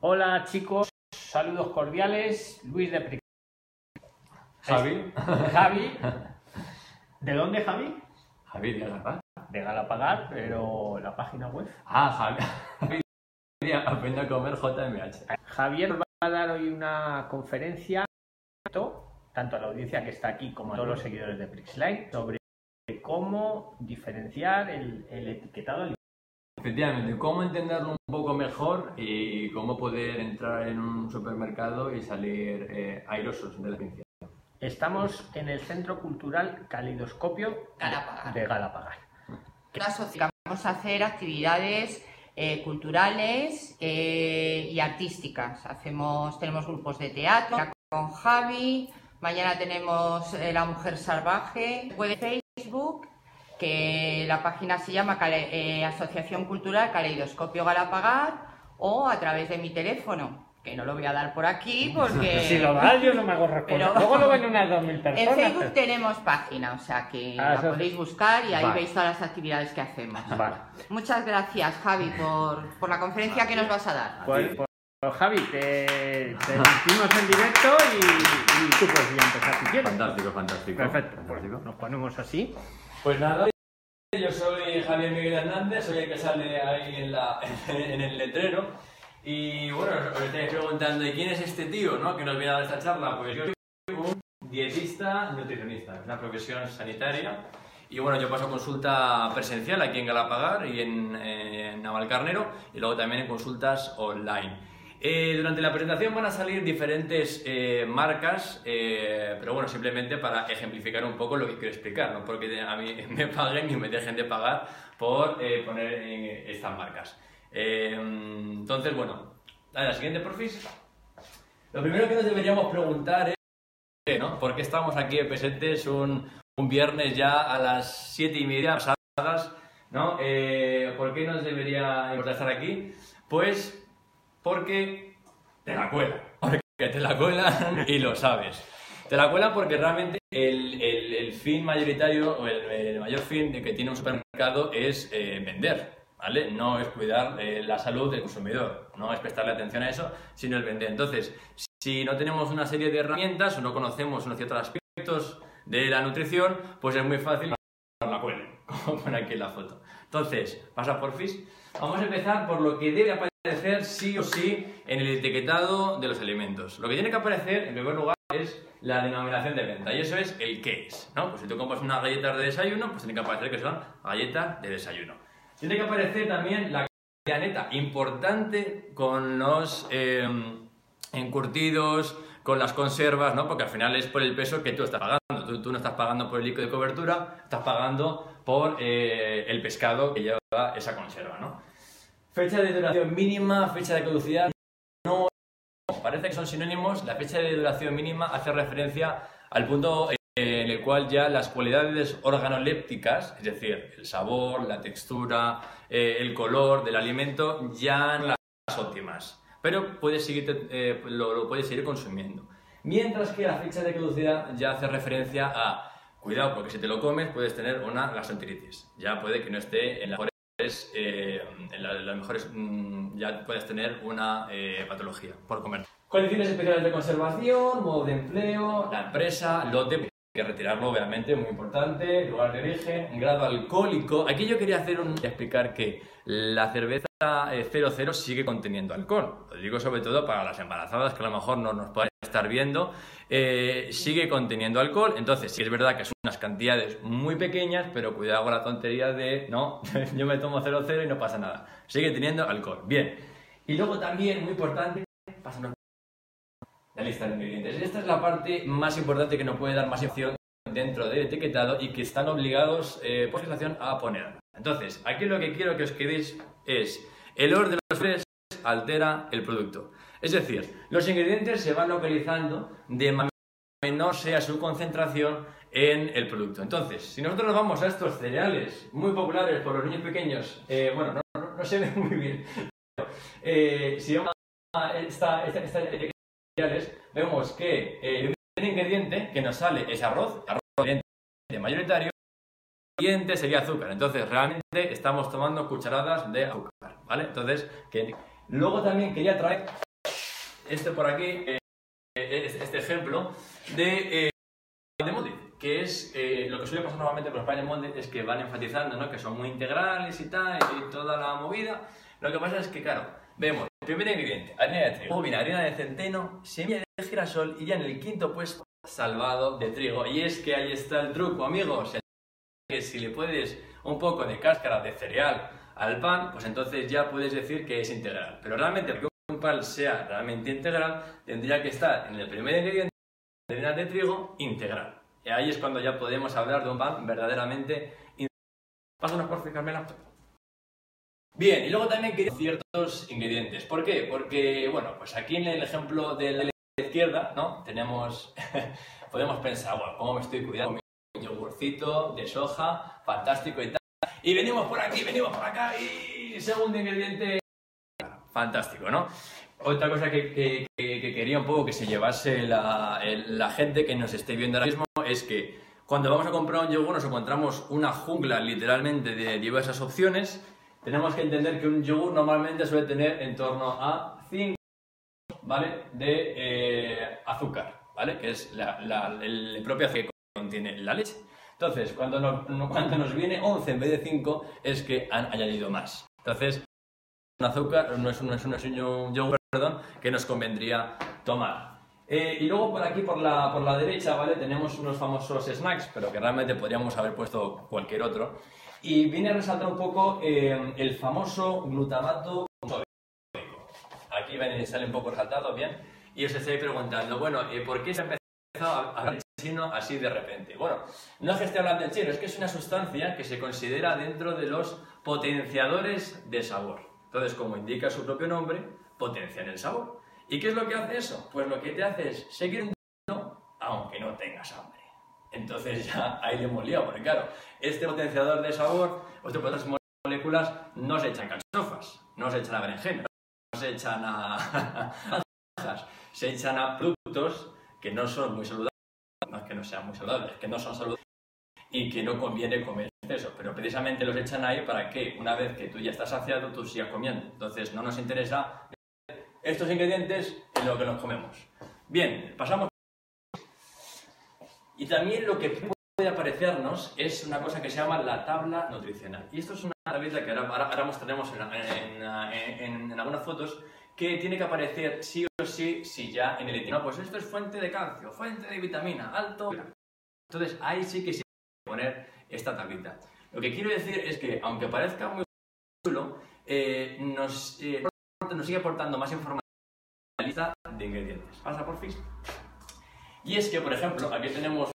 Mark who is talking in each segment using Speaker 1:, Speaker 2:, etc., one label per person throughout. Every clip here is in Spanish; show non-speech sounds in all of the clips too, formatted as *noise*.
Speaker 1: Hola chicos, saludos cordiales, Luis de Pri-
Speaker 2: Javi. *laughs*
Speaker 1: Javi. ¿De dónde Javi?
Speaker 2: Javi de Galapagar.
Speaker 1: De Galapagar, pero la página web.
Speaker 2: Ah, Javi. *laughs* Javi. Aprende a comer JMH.
Speaker 1: Javier va a dar hoy una conferencia, tanto a la audiencia que está aquí como a todos los seguidores de Prixline, sobre cómo diferenciar el, el etiquetado.
Speaker 2: Efectivamente, cómo entenderlo un poco mejor y cómo poder entrar en un supermercado y salir eh, airosos de la ciencia.
Speaker 1: Estamos en el Centro Cultural Calidoscopio
Speaker 3: Galapagar.
Speaker 1: de Galapagar.
Speaker 3: Vamos a hacer actividades eh, culturales eh, y artísticas. Hacemos, tenemos grupos de teatro con Javi. Mañana tenemos eh, La Mujer Salvaje. Web Facebook, que la página se llama Cale- eh, Asociación Cultural Caleidoscopio Galapagar o a través de mi teléfono, que no lo voy a dar por aquí porque...
Speaker 1: Si lo das, yo no me hago *laughs* responsable.
Speaker 3: Pero-
Speaker 1: Luego lo ven unas 2.000 personas.
Speaker 3: En Facebook tenemos página, o sea que
Speaker 1: Ah,
Speaker 3: la podéis buscar y ahí
Speaker 1: Vale.
Speaker 3: veis todas las actividades que hacemos.
Speaker 1: Vale.
Speaker 3: Muchas gracias, Javi, por, por la conferencia que nos vas a dar.
Speaker 1: Pues, pues, pues, Javi, te, te en directo y, y tú puedes ya empezar si quieres.
Speaker 2: Fantástico, fantástico.
Speaker 1: Perfecto, pues
Speaker 2: Fantástico.
Speaker 1: nos ponemos así.
Speaker 2: Pues nada, yo soy Javier Miguel Hernández, soy el que sale ahí en, la, *laughs* en el letrero. Y bueno, os estáis preguntando, ¿y quién es este tío no? que nos viene a dar esta charla? Pues yo soy un dietista nutricionista, es una profesión sanitaria. Y bueno, yo paso consulta presencial aquí en Galapagar y en, en Navalcarnero y luego también en consultas online. Eh, durante la presentación van a salir diferentes eh, marcas, eh, pero bueno, simplemente para ejemplificar un poco lo que quiero explicar, no porque a mí *laughs* me paguen ni me dejen de pagar por poner estas marcas. Entonces, bueno, la siguiente, porfis. Lo primero que nos deberíamos preguntar es, ¿no? ¿Por qué estamos aquí presentes un, un viernes ya a las siete y media pasadas, ¿no? ¿Por qué nos debería importar estar aquí? Pues porque te la cuelan. Porque te la cuelan y lo sabes. Te la cuelan porque realmente el, el- el fin mayoritario o el, el mayor fin de que tiene un supermercado es eh, vender, ¿vale? No es cuidar eh, la salud del consumidor, no es prestarle atención a eso, sino el vender. Entonces, si no tenemos una serie de herramientas o no conocemos unos ciertos aspectos de la nutrición, pues es muy fácil *laughs* la cuelen, como pone aquí en la foto. Entonces, pasa por FIS. Vamos a empezar por lo que debe aparecer sí o sí en el etiquetado de los alimentos. Lo que tiene que aparecer, en primer lugar, es la denominación de venta. Y eso es el qué es, ¿no? Pues si tú compras unas galletas de desayuno, pues tiene que aparecer que son galletas de desayuno. Tiene que aparecer también la cantidad neta, importante con los eh, encurtidos, con las conservas, ¿no? Porque al final es por el peso que tú estás pagando. Tú, tú no estás pagando por el líquido de cobertura, estás pagando por eh, el pescado que lleva esa conserva, ¿no? Fecha de duración mínima, fecha de caducidad, no parece que son sinónimos. La fecha de duración mínima hace referencia al punto en el cual ya las cualidades organolépticas, es decir, el sabor, la textura, eh, el color del alimento, ya no las óptimas. Pero puedes seguir, eh, lo, puedes seguir consumiendo. Mientras que la fecha de caducidad ya hace referencia a, cuidado, porque si te lo comes puedes tener una gastroenteritis. Ya puede que no esté en las mejores, eh, las mejores mm, ya puedes tener una eh, patología por comer. Condiciones especiales de conservación, modo de empleo, la empresa, lote, hay que retirarlo obviamente, muy importante, lugar de origen, grado alcohólico. Aquí yo quería hacer un explicar que la cerveza eh, 00 sigue conteniendo alcohol. Lo digo sobre todo para las embarazadas que a lo mejor no nos pueden estar viendo. eh, sigue conteniendo alcohol, entonces sí es verdad que son unas cantidades muy pequeñas, pero cuidado con la tontería de, no, *laughs* yo me tomo 00 y no pasa nada. Sigue teniendo alcohol. Bien. Y luego también, muy importante, pasan la lista de ingredientes. Esta es la parte más importante que nos puede dar más información dentro del etiquetado y que están obligados eh, por legislación a poner. Entonces, aquí lo que quiero que os quedéis es el orden de los altera el producto. Es decir, los ingredientes se van localizando de manera que menor sea su concentración en el producto. Entonces, si nosotros nos vamos a estos cereales muy populares por los niños pequeños, eh, bueno, no, no- se ve muy bien, eh, si vamos a cereales, vemos que eh, el primer ingrediente que nos sale es arroz, arroz mayoritario, siguiente sería azúcar. Entonces, realmente estamos tomando cucharadas de azúcar, ¿vale? Entonces, luego también quería traer este por aquí, eh, este, este ejemplo de, eh, de Moody, que es eh, lo que suele pasar normalmente con los panes Moody es que van enfatizando ¿no? que son muy integrales y tal, y toda la movida. Lo que pasa es que, claro, vemos el primer ingrediente, harina de trigo, viene harina de centeno, semilla de girasol y ya en el quinto puesto, salvado de trigo. Y es que ahí está el truco, amigos. Que si le puedes un poco de cáscara de cereal al pan, pues entonces ya puedes decir que es integral. Pero realmente, un pan sea realmente integral, tendría que estar en el primer ingrediente, harina de trigo, integral. Y ahí es cuando ya podemos hablar de un pan verdaderamente integral. Pásanos por Carmela. Bien, y luego también quería ciertos ingredientes. ¿Por qué? Porque, bueno, pues aquí en el ejemplo de la izquierda, ¿no? Tenemos, *laughs* podemos pensar, bueno, ¿cómo me estoy cuidando? Mi yogurcito de soja, fantástico y tal. Y venimos por aquí, venimos por acá y segundo ingrediente, fantástico, ¿no? Otra cosa que, que- que- que quería un poco que se llevase la, la gente que nos esté viendo ahora mismo es que cuando vamos a comprar un yogur nos encontramos una jungla literalmente de diversas opciones. Tenemos que entender que un yogur normalmente suele tener en torno a 5 ¿vale? de eh, azúcar, ¿vale? que es la, la- el propio azúcar que contiene la leche. Entonces, cuando nos, cuando nos viene 11 en vez de 5 es que han añadido más. Entonces, un azúcar, no es un, es un, es un yogur, perdón, que nos convendría tomar. Eh, y luego por aquí, por la, por la derecha, ¿vale? Tenemos unos famosos snacks, pero que realmente podríamos haber puesto cualquier otro. Y viene a resaltar un poco eh, el famoso glutamato sódico. Aquí ven- sale un poco resaltado, bien. Y os estáis preguntando, bueno, eh, ¿por qué se ha empezado a hablar chino así de repente? Bueno, no es que esté hablando en chino, es que es una sustancia que se considera dentro de los potenciadores de sabor. Entonces, como indica su propio nombre, potencian el sabor. ¿Y qué es lo que hace eso? Pues lo que te hace es seguir comiendo aunque no tengas hambre. Entonces *laughs* ya ahí le hemos liado, porque claro, este potenciador de sabor, otras otras moléculas, no se echan cachofas, no se echan a berenjena, no se echan a, se echan a productos que no son muy saludables, no es que no sean muy saludables, que no son saludables y que no conviene comer pero precisamente los echan ahí para que una vez que tú ya estás saciado, tú sigas comiendo. Entonces no nos interesa estos ingredientes en lo que nos comemos. Bien, pasamos. Y también lo que puede aparecernos es una cosa que se llama la tabla nutricional. Y esto es una tablita que ahora, ahora, mostraremos en, algunas fotos que tiene que aparecer sí o sí si ya en el etiquetado. Pues esto es fuente de calcio, fuente de vitamina, alto. Entonces ahí sí que hay que poner esta tablita. Lo que quiero decir es que aunque parezca muy chulo, eh, nos, eh, nos sigue aportando más información la lista de ingredientes. Pasa por fin. Y es que, por ejemplo, aquí tenemos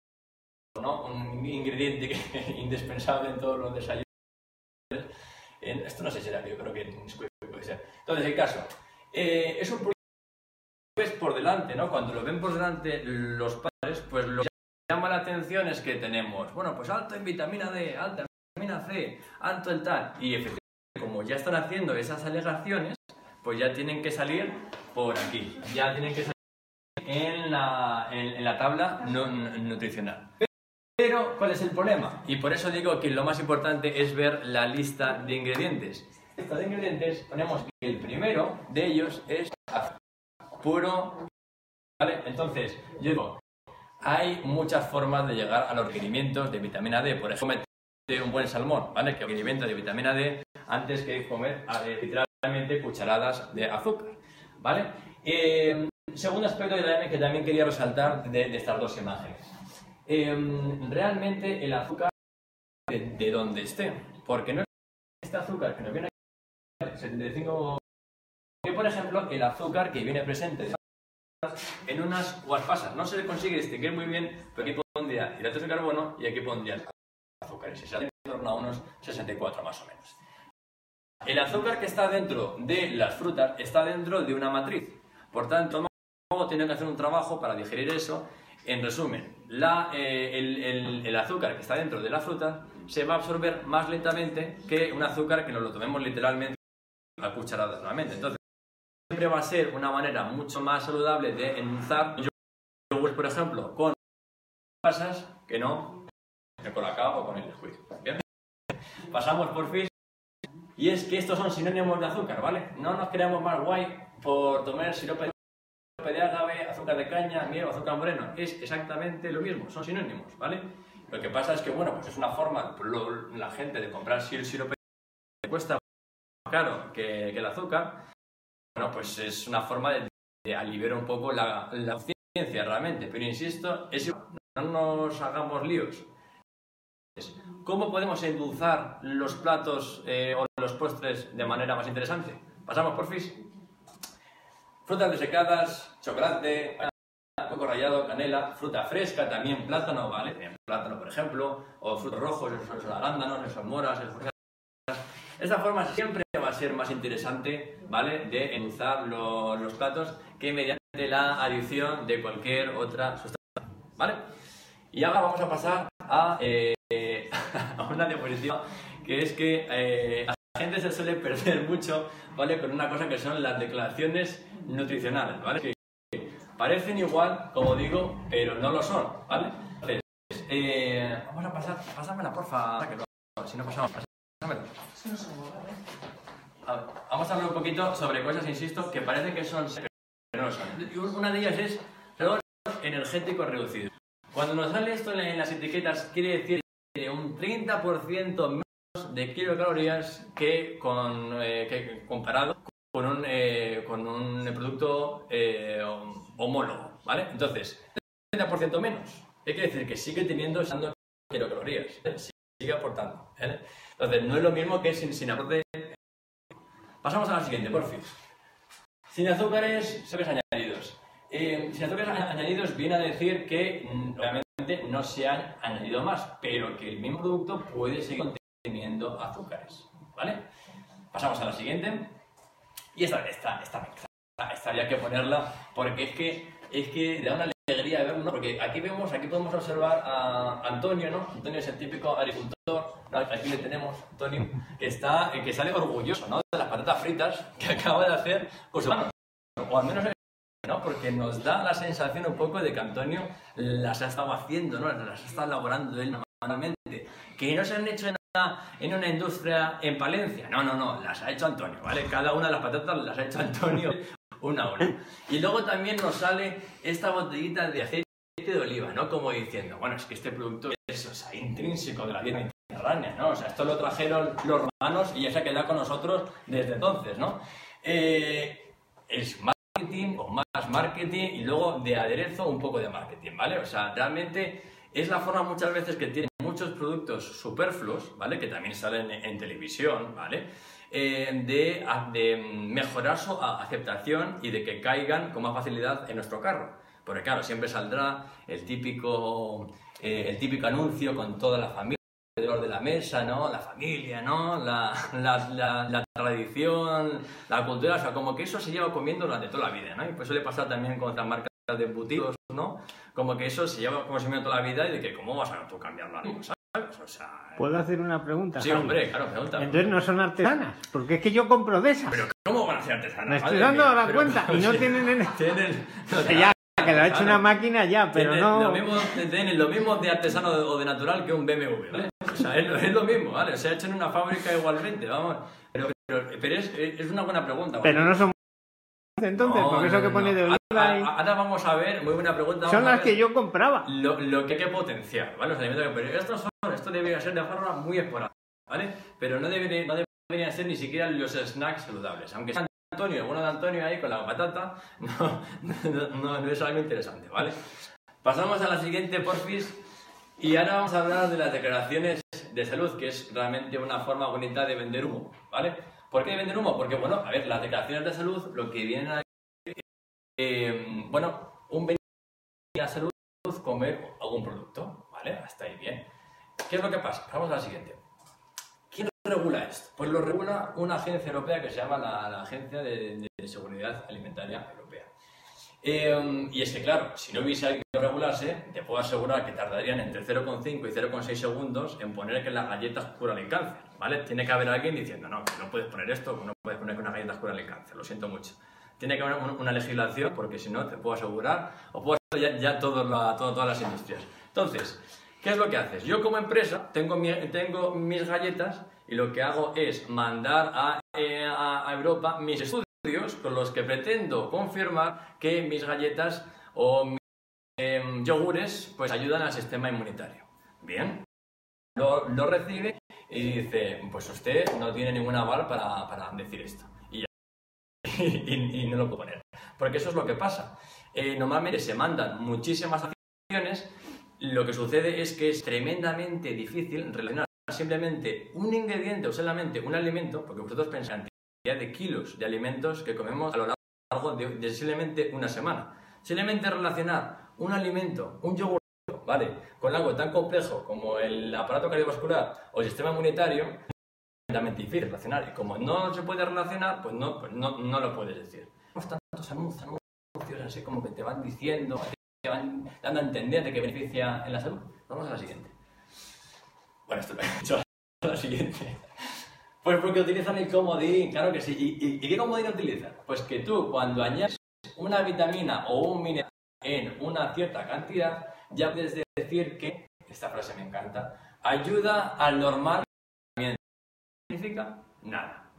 Speaker 2: ¿no? un ingrediente que- *laughs* indispensable en todos los desayunos. Esto no sé si era, yo creo que puede ser. Entonces, el caso. eh, es un producto que ves por delante, ¿no? Cuando lo ven por delante los padres, pues lo llama la atención es que tenemos, bueno, pues alto en vitamina D, alta en vitamina C, alto en tal. Y efectivamente, como ya están haciendo esas alegaciones, pues ya tienen que salir por aquí. Ya tienen que salir en la, en, en la tabla nu- nutricional. Pero, ¿cuál es el problema? Y por eso digo que lo más importante es ver la lista de ingredientes. Lista de ingredientes, ponemos que el primero de ellos es puro. ¿Vale? Entonces, yo digo, hay muchas formas de llegar a los requerimientos de vitamina D. Por ejemplo, meter un buen salmón, ¿vale? Que requerimiento de vitamina D antes que comer eh, literalmente cucharadas de azúcar, ¿vale? Eh, segundo aspecto que también, que también quería resaltar de, de estas dos imágenes. Eh, realmente el azúcar de, de donde esté, porque no es este azúcar que nos viene aquí, 75 que por ejemplo el azúcar que viene presente en unas uvas no se le consigue distinguir muy bien, pero aquí pondría hidratos de carbono y aquí pondría azúcares, y sale en torno a unos 64 más o menos. El azúcar que está dentro de las frutas está dentro de una matriz, por tanto luego tiene que hacer un trabajo para digerir eso. En resumen, la, eh, el, el- el azúcar que está dentro de la fruta se va a absorber más lentamente que un azúcar que nos lo tomemos literalmente a cucharadas nuevamente. Entonces, siempre va a ser una manera mucho más saludable de endulzar yogures, por ejemplo, con pasas que no la cava o con el squeeze. ¿Bien? Pasamos por fin. Y es que estos son sinónimos de azúcar, ¿vale? No nos creamos más guay por tomar sirope de agave, azúcar de caña, miel o azúcar moreno. Es exactamente lo mismo, son sinónimos, ¿vale? Lo que pasa es que, bueno, pues es una forma, la gente de comprar si el sirope cuesta más caro que el azúcar, bueno, pues es una forma de, aliviar un poco la, ciencia realmente. Pero insisto, es no nos hagamos líos. ¿Cómo podemos endulzar los platos eh, o los postres de manera más interesante? Pasamos por FIS. Frutas desecadas, chocolate, coco rallado, canela, fruta fresca, también plátano, ¿vale? Plátano, por ejemplo, o frutos rojos, esos arándanos, esas moras, esas esta forma siempre va a ser más interesante, ¿vale? De endulzar lo- los platos que mediante la adición de cualquier otra sustancia, ¿vale? Y ahora vamos a pasar a, eh, *laughs* a una diapositiva que es que eh, a la gente se suele perder mucho, ¿vale? Con una cosa que son las declaraciones nutricionales, ¿vale? Que parecen igual, como digo, pero no lo son, ¿vale? Entonces, eh, vamos a pasar, pásamela porfa, que si no pasamos, pásamela. Vamos a hablar un poquito sobre cosas, insisto, que parece que son, pero no son. Una de ellas es energético reducido. Cuando nos sale esto en las etiquetas, quiere decir que un 30% menos de kilocalorías que, con, eh, que comparado con un, eh, con un producto eh, homólogo, ¿vale? Entonces, 30% menos. ¿Qué quiere decir? Que sigue teniendo kilocalorías, sigue aportando. Entonces, no es lo mismo que sin, sin aporte. Pasamos a la siguiente, por fin. Sin azúcares, azúcares añadidos. Eh, sin azúcares añadidos viene a decir que mm, obviamente no se han añadido más, pero que el mismo producto puede seguir conteniendo azúcares. ¿Vale? Pasamos a la siguiente. Y esta, esta, esta, esta, esta había que ponerla porque es que, es que da una alegría verlo, ¿no? porque aquí vemos, aquí podemos observar a Antonio, ¿no? Antonio es el típico agricultor, ¿no? aquí le tenemos, Antonio, que, está, que sale orgulloso, ¿no? De las patatas fritas que *laughs* acaba de hacer con sus manos, o al menos ¿no? Porque nos da la sensación un poco de que Antonio las ha estado haciendo, ¿no? Las ha estado elaborando él manualmente. Que no se han hecho una, en una industria en Palencia. No, no, no, las ha hecho Antonio, ¿vale? Cada una de las patatas las ha hecho Antonio una a una. Y luego también nos sale esta botellita de aceite de oliva, ¿no? Como diciendo, bueno, es que este producto es o sea, intrínseco de la dieta mediterránea, ¿no? O sea, esto lo trajeron los romanos y ya se ha quedado con nosotros desde entonces, ¿no? Eh, es marketing o más marketing y luego de aderezo un poco de marketing, ¿vale? O sea, realmente es la forma muchas veces que tienen muchos productos superfluos, ¿vale? Que también salen en, en televisión, ¿vale? Eh, de, de mejorar su aceptación y de que caigan con más facilidad en nuestro carro. Porque claro, siempre saldrá el típico, eh, el típico anuncio con toda la familia alrededor de la mesa, ¿no? La familia, ¿no? La, la, la- la tradición, la cultura, o sea, como que eso se lleva comiendo durante toda la vida, ¿no? Y pues suele pasar también con otras marcas de embutidos, ¿no? Como que eso se lleva consumiendo toda la vida y de que cómo vas a tú cambiarlo ¿sabes? O sea...
Speaker 1: ¿Puedo hacer una pregunta?
Speaker 2: Sí,
Speaker 1: Javi?
Speaker 2: hombre, claro, pregunta.
Speaker 1: Entonces no son artesanas, porque es que yo compro de esas.
Speaker 2: Pero ¿cómo van a ser artesanas?
Speaker 1: Me estoy dando la
Speaker 2: pero-
Speaker 1: cuenta y *laughs* no
Speaker 2: sí,
Speaker 1: tienen... en-
Speaker 2: Tienen... *laughs*
Speaker 1: Ya, que lo ha hecho una máquina ya, pero
Speaker 2: Tienen
Speaker 1: no...
Speaker 2: Lo mismo, tienen lo mismo de artesano o de natural que un BMW, ¿vale? O sea, es, lo- es lo mismo, ¿vale? Se ha hecho en una fábrica igualmente, vamos. Pero, pero, pero es, es una buena pregunta.
Speaker 1: Pero no son... Entonces,
Speaker 2: No,
Speaker 1: porque eso
Speaker 2: no,
Speaker 1: que
Speaker 2: no,
Speaker 1: pone de oliva
Speaker 2: Ahora,
Speaker 1: y...
Speaker 2: ahora vamos a ver, muy buena pregunta.
Speaker 1: Son las que yo compraba.
Speaker 2: Lo, lo que hay que potenciar, ¿vale? Los alimentos que pero estos son, esto debería ser de forma muy esporádica, ¿vale? Pero no, debería, no deberían ser ni siquiera los snacks saludables. Aunque sea Antonio, el bueno de Antonio ahí con la patata, no, *laughs* no, no- no es algo interesante, ¿vale? Pasamos a la siguiente, porfis. Y ahora vamos a hablar de las declaraciones de salud, que es realmente una forma bonita de vender humo, ¿vale? ¿Por qué de vender humo? Porque, bueno, a ver, las declaraciones de salud lo que vienen a eh, bueno, un beneficio a la salud comer algún producto, ¿vale? Hasta ahí bien. ¿Qué es lo que pasa? Vamos a la siguiente. ¿Quién regula esto? Pues lo regula una agencia europea que se llama la, Agencia de, de Seguridad Alimentaria Europea. Eh, y es que, claro, si no hubiese alguien que regularse, te puedo asegurar que tardarían entre 0,5 y 0,6 segundos en poner que las galletas curan el cáncer, ¿vale? Tiene que haber alguien diciendo, no, no puedes poner esto, no puedes poner que unas galletas curan el cáncer, lo siento mucho. Tiene que haber un- una legislación, porque si no, te puedo asegurar, o puedo asegurar ya, todas las industrias. Entonces, ¿qué es lo que haces? Yo como empresa tengo, mi- tengo mis galletas y lo que hago es mandar a, eh, a- Europa mis estudios estudios con los que pretendo confirmar que mis galletas o mis em, yogures pues ayudan al sistema inmunitario. Bien, lo, lo, recibe y dice, pues usted no tiene ningún aval para, para decir esto. Y, ya, *laughs* y, y, no lo puedo poner. Porque eso es lo que pasa. Eh, normalmente se mandan muchísimas acciones, lo que sucede es que es tremendamente difícil relacionar simplemente un ingrediente o solamente un alimento, porque vosotros pensáis en cantidad de kilos de alimentos que comemos a lo largo de, de simplemente una semana. Simplemente relacionar un alimento, un yogur, ¿vale? Con algo tan complejo como el aparato cardiovascular o el sistema inmunitario, es difícil relacionar. Y como no se puede relacionar, pues no, pues no, no lo puedes decir. Tenemos tantos anuncios, así como que te van diciendo, te van dando a entender de que beneficia en la salud. Vamos a la siguiente. Bueno, esto lo he hecho a *laughs* la siguiente. Pues porque utilizan el comodín, claro que sí. ¿Y, y, y qué comodín utilizan? Pues que tú cuando añades una vitamina o un mineral en una cierta cantidad, ya puedes decir que, esta frase me encanta, ayuda al normal funcionamiento. ¿Qué significa? Nada.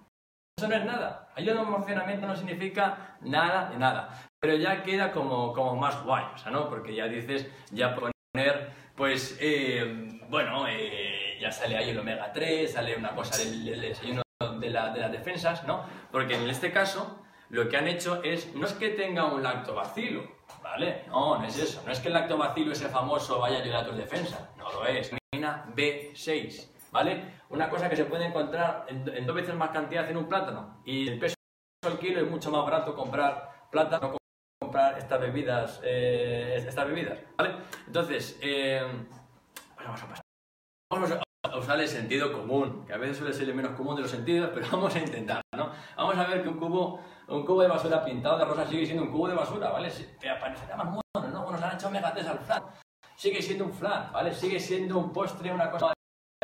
Speaker 2: Eso no es nada. Ayuda al funcionamiento no significa nada de nada. Pero ya queda como, como más guay, o sea, ¿no? Porque ya dices, ya poner, pues, eh, bueno, eh, ya sale ahí el omega 3, sale una cosa del, del desayuno de, la, de las defensas, ¿no? Porque en este caso, lo que han hecho es, no es que tenga un lactobacilo, ¿vale? No, no es eso. No es que el lactobacilo ese famoso vaya a ayudar a tus defensas. No lo es. Vitamina B6, ¿vale? Una cosa que se puede encontrar en, en, dos veces más cantidad en un plátano. Y el peso al kilo es mucho más barato comprar plátano que comprar estas bebidas, eh, estas bebidas, ¿vale? Entonces, eh, vamos a pasar. Vamos a usar el sentido común, que a veces suele ser el menos común de los sentidos, pero *laughs* vamos a intentar, ¿no? Vamos a ver que un cubo un cubo de basura pintado de rosa sigue siendo un cubo de basura, ¿vale? Te aparecerá más mono, ¿no? Nos han hecho 3 al flan. Sigue siendo un flan, ¿vale? Sigue siendo un postre, una cosa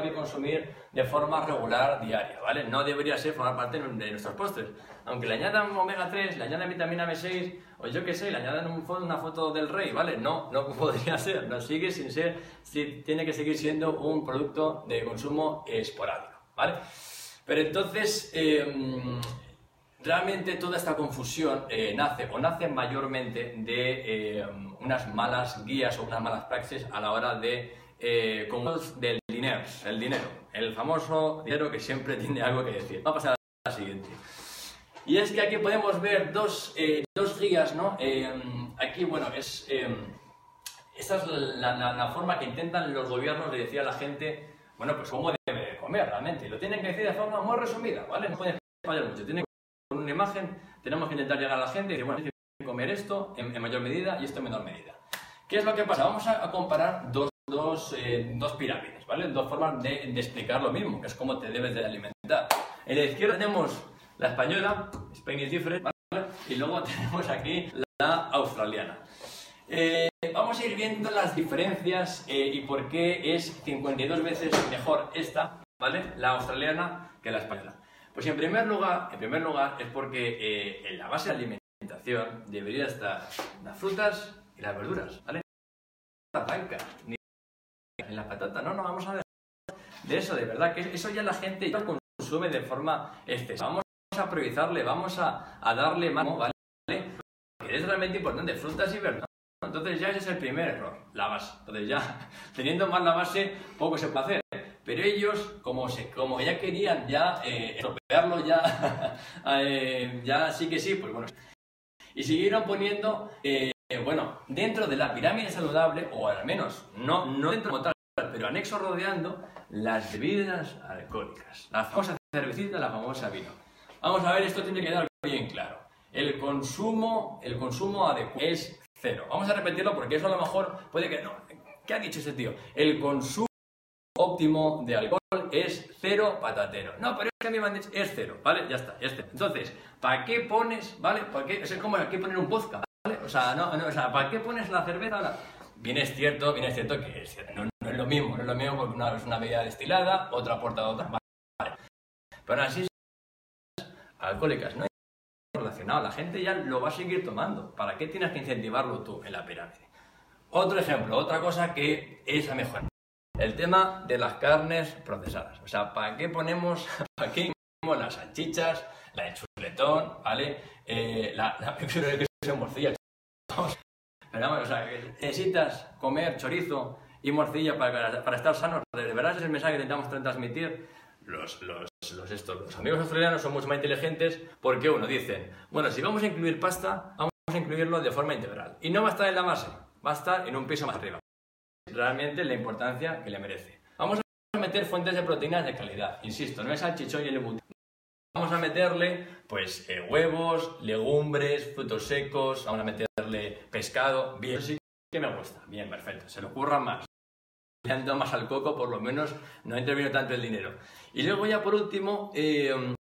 Speaker 2: que consumir de forma regular, diaria, ¿vale? No debería ser formar parte de nuestros postres. Aunque le añadan omega 3, le añadan vitamina B6, o yo qué sé, le añadan un, una foto del rey, ¿vale? No, no *laughs* podría ser. No sigue sin ser, tiene que seguir siendo un producto de consumo esporádico, ¿vale? Pero entonces, eh, Realmente toda esta confusión eh, nace o nace mayormente de eh, unas malas guías o unas malas praxis a la hora de eh, del dinero, el dinero, el famoso dinero que siempre tiene algo que decir. Vamos a pasar a la siguiente. Y es que aquí podemos ver dos, eh, dos guías, ¿no? aquí, bueno, es, esta es la, la, la, forma que intentan los gobiernos de decir a la gente, bueno, pues cómo debe comer realmente. Lo tienen que decir de forma muy resumida, ¿vale? No pueden fallar mucho. Tienen una imagen tenemos que intentar llegar a la gente y decir, bueno, comer esto en, en, mayor medida y esto en menor medida. ¿Qué es lo que pasa? Vamos a, a comparar dos, dos, eh, dos, pirámides, ¿vale? Dos formas de, de, explicar lo mismo, que es cómo te debes de alimentar. En la izquierda tenemos la española, Spain is different, ¿vale? Y luego *laughs* tenemos aquí la australiana. Eh, vamos a ir viendo las diferencias eh, y por qué es 52 veces mejor esta, ¿vale? La australiana que la española. Pues en primer lugar, en primer lugar es porque eh, en la base de alimentación debería estar las frutas y las verduras, ¿vale? La blanca, ni en la patata, no, no, vamos a ver de eso, de verdad, que eso ya la gente consume de forma excesiva. Vamos a priorizarle, vamos a, darle más, ¿vale? Que es realmente importante, frutas y verduras. Entonces ya ese es el primer error, la base. Entonces ya, *laughs* teniendo más la base, poco se puede hacer. Pero ellos, como, se, como ya querían ya eh, estropearlo, ya, *laughs* eh, ya sí que sí, pues bueno. Y siguieron poniendo, eh, bueno, dentro de la pirámide saludable, o al menos, no, no dentro como tal, pero anexo rodeando, las bebidas alcohólicas. La famosa cervecita, la famosa vino. Vamos a ver, esto tiene que quedar bien claro. El consumo, el consumo adecuado es cero. Vamos a repetirlo porque eso a lo mejor puede que no. ¿Qué ha dicho ese tío? El consumo óptimo de alcohol es cero patatero. No, pero es que a mí me han dicho, es cero, ¿vale? Ya está, es cero. Entonces, ¿para qué pones, ¿vale? ¿Para qué? Es como aquí poner un vodka, ¿vale? O sea, no, no, o sea, ¿para qué pones la cerveza? Ahora? Bien es cierto, bien es cierto que es, no, no, es lo mismo, no es lo mismo porque una es una bebida destilada, otra aporta otra, ¿vale? Pero así alcohólicas, no hay relacionado, la gente ya lo va a seguir tomando. ¿Para qué tienes que incentivarlo tú en la pirámide? Otro ejemplo, otra cosa que es a mejor. El tema de las carnes procesadas. O sea, ¿para qué ponemos, *laughs* para las salchichas, la chuletón, ¿vale? eh, la, la, *laughs* creo que es morcilla. Pero vamos, o sea, necesitas comer chorizo y morcilla para, para estar sanos. De verdad es el mensaje que intentamos transmitir. Los, los, los, estos, los amigos australianos son mucho más inteligentes porque uno dicen, bueno, si vamos a incluir pasta, vamos a incluirlo de forma integral. Y no va a estar en la base, va a estar en un piso más arriba. Realmente la importancia que le merece. Vamos a meter fuentes de proteínas de calidad. Insisto, no es salchichón y el embutido. Vamos a meterle pues eh, huevos, legumbres, frutos secos, vamos a meterle pescado. Bien, sí que me gusta. Bien, perfecto. Se le ocurra más. Le han dado más al coco, por lo menos no ha intervenido tanto el dinero. Y luego ya por último, eh,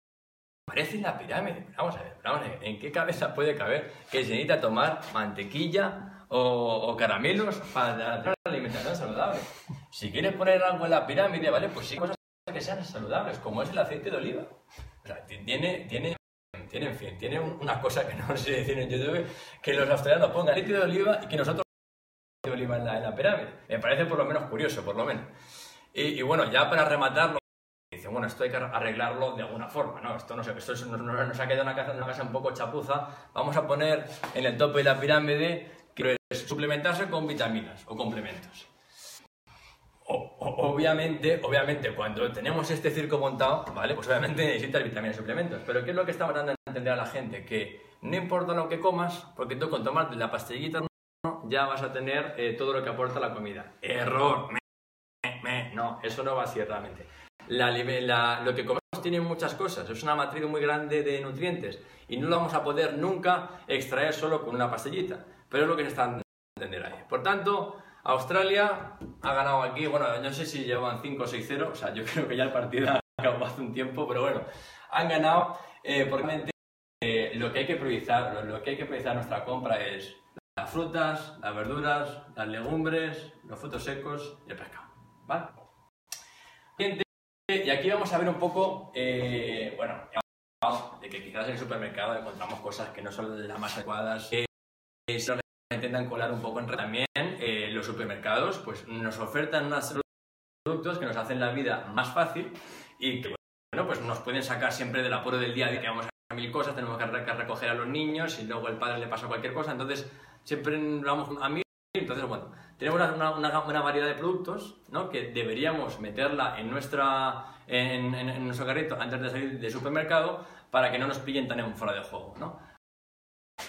Speaker 2: parece la pirámide. Vamos a ver, vamos a ver, ¿en qué cabeza puede caber que se necesita tomar mantequilla o, o caramelos para tener una alimentación saludable? Si quieres poner algo en la pirámide, ¿vale? Pues sí, cosas que sean saludables, como es el aceite de oliva. O sea, tiene, tiene, tiene, en fin, tiene una cosa que *laughs* no sé decir en YouTube, que los australianos pongan aceite de oliva y que nosotros de oliva en la, pirámide. Me parece por lo menos curioso, por lo menos. Y, bueno, ya para rematarlo, dice, bueno, esto hay que arreglarlo de alguna forma, ¿no? Esto, no sé, esto es- nos, nos- ha quedado una casa, una casa un poco chapuza. Vamos a poner en el tope de la pirámide que suplementarse con vitaminas o complementos. Obviamente, obviamente, cuando tenemos este circo montado, ¿vale? Pues obviamente necesitas vitaminas y suplementos. Pero ¿qué es lo que estamos dando a entender a la gente? Que no importa lo que comas, porque tú con tomarte la pastillita ya vas a tener eh, todo lo que aporta la comida. Error. Me, me. No, eso no va así realmente. La la- lo que comemos tiene muchas cosas, es una matriz muy grande de nutrientes y no lo vamos a poder nunca extraer solo con una pastillita. Pero es lo que se está entender ahí. Por tanto, Australia ha ganado aquí, bueno, no sé si llevan 5 o 6-0, o sea, yo *laughs* creo que ya el partido acabó hace un tiempo, pero bueno, han ganado eh, porque eh, lo que hay que priorizar, lo, lo que hay que priorizar en nuestra compra es las frutas, las verduras, las legumbres, los frutos secos y el pescado, ¿vale? Y aquí vamos a ver un poco, eh, bueno, de que quizás en el supermercado encontramos cosas que no son las más adecuadas, que se intentan colar un poco en. También eh, los supermercados pues, nos ofertan unos productos que nos hacen la vida más fácil y que bueno, pues nos pueden sacar siempre del apuro del día de que vamos a mil cosas, tenemos que re- que recoger a los niños y luego el padre le pasa cualquier cosa, entonces siempre vamos a mí. Entonces, bueno, tenemos una, una, una variedad de productos ¿no? que deberíamos meterla en, nuestra, en, nuestro carrito antes de salir del supermercado para que no nos pillen tan en fuera de juego. ¿no?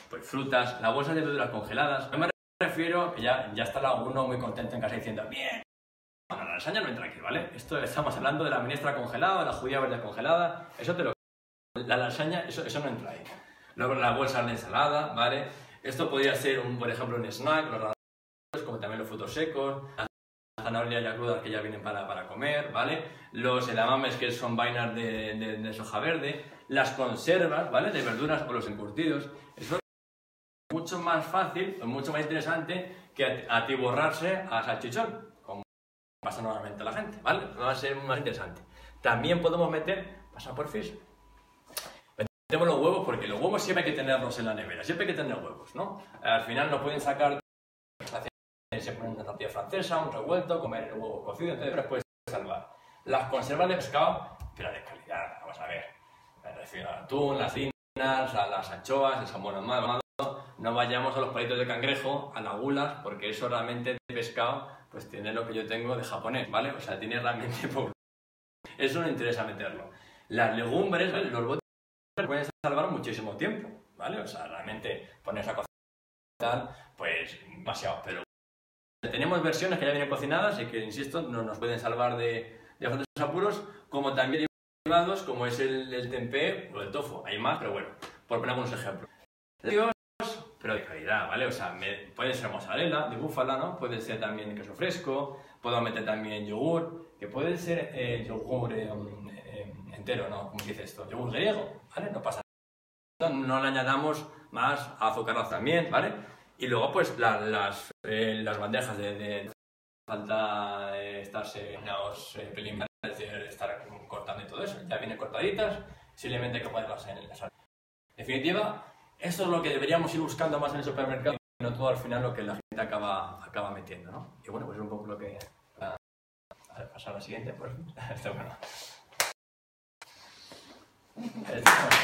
Speaker 2: Pues frutas, la bolsa de verduras congeladas. Refiero ya, ya está alguno muy contento en casa diciendo, bien, bueno, la lasaña no entra aquí, ¿vale? Esto estamos hablando de la minestra congelada, de la judía verde congelada, eso te lo... *laughs* La lasaña, eso, eso no entra ahí. Luego la bolsa de ensalada, ¿vale? Esto podría ser, un, por ejemplo, un snack, los raros, como también los frutos secos, las zanahorias ya crudas que ya vienen para, para comer, ¿vale? Los edamames que son vainas de, de- de soja verde, las conservas, ¿vale? De verduras o los encurtidos. Eso es mucho más fácil, o mucho más interesante que atiborrarse a salchichón, como pasa normalmente a la gente, ¿vale? Va a ser más interesante. También podemos meter, pasa por fish, metemos los huevos porque los huevos siempre hay que tenerlos en la nevera, siempre hay que tener huevos, ¿no? Al final nos pueden sacar, se ponen una tortilla francesa, un revuelto, comer el huevo cocido, entonces los puedes salvar. Las conservas de pescado, pero de calidad, vamos a ver. Me refiero al atún, las cinas, a las anchoas, el salmón ahumado, no vayamos a los palitos de cangrejo, a las gulas, porque eso realmente de pescado, pues tiene lo que yo tengo de japonés, ¿vale? O sea, tiene realmente *laughs* poco. Eso no interesa meterlo. Las legumbres, ¿vale? los botes pueden salvar muchísimo tiempo, ¿vale? O sea, realmente ponerse a cocinar, pues demasiado. Pero tenemos versiones que ya vienen cocinadas y que, insisto, no nos pueden salvar de, de bastantes apuros, como también derivados como es el, el tempeh o el tofu. Hay más, pero bueno, por poner algunos ejemplos. Pero de calidad, ¿vale? O sea, me- puede ser mozzarella de búfala, ¿no? Puede ser también queso fresco, puedo meter también yogur, que puede ser eh, yogur eh, um, eh, entero, ¿no? ¿Cómo se dice esto? Yogur griego, ¿vale? No pasa nada. No le añadamos más azucarados también, ¿vale? Y luego, pues, la- las, eh, las bandejas de... de falta eh, estarse en los eh, preliminares, es decir, estar cortando y todo eso. Ya vienen cortaditas, simplemente hay que ponerlas en la sal. En definitiva, esto es lo que deberíamos ir buscando más en el supermercado y no todo al final lo que la gente acaba, acaba metiendo, ¿no? Y bueno, pues es un poco lo que... A, a pasar a la siguiente, pues. *laughs* Esto bueno.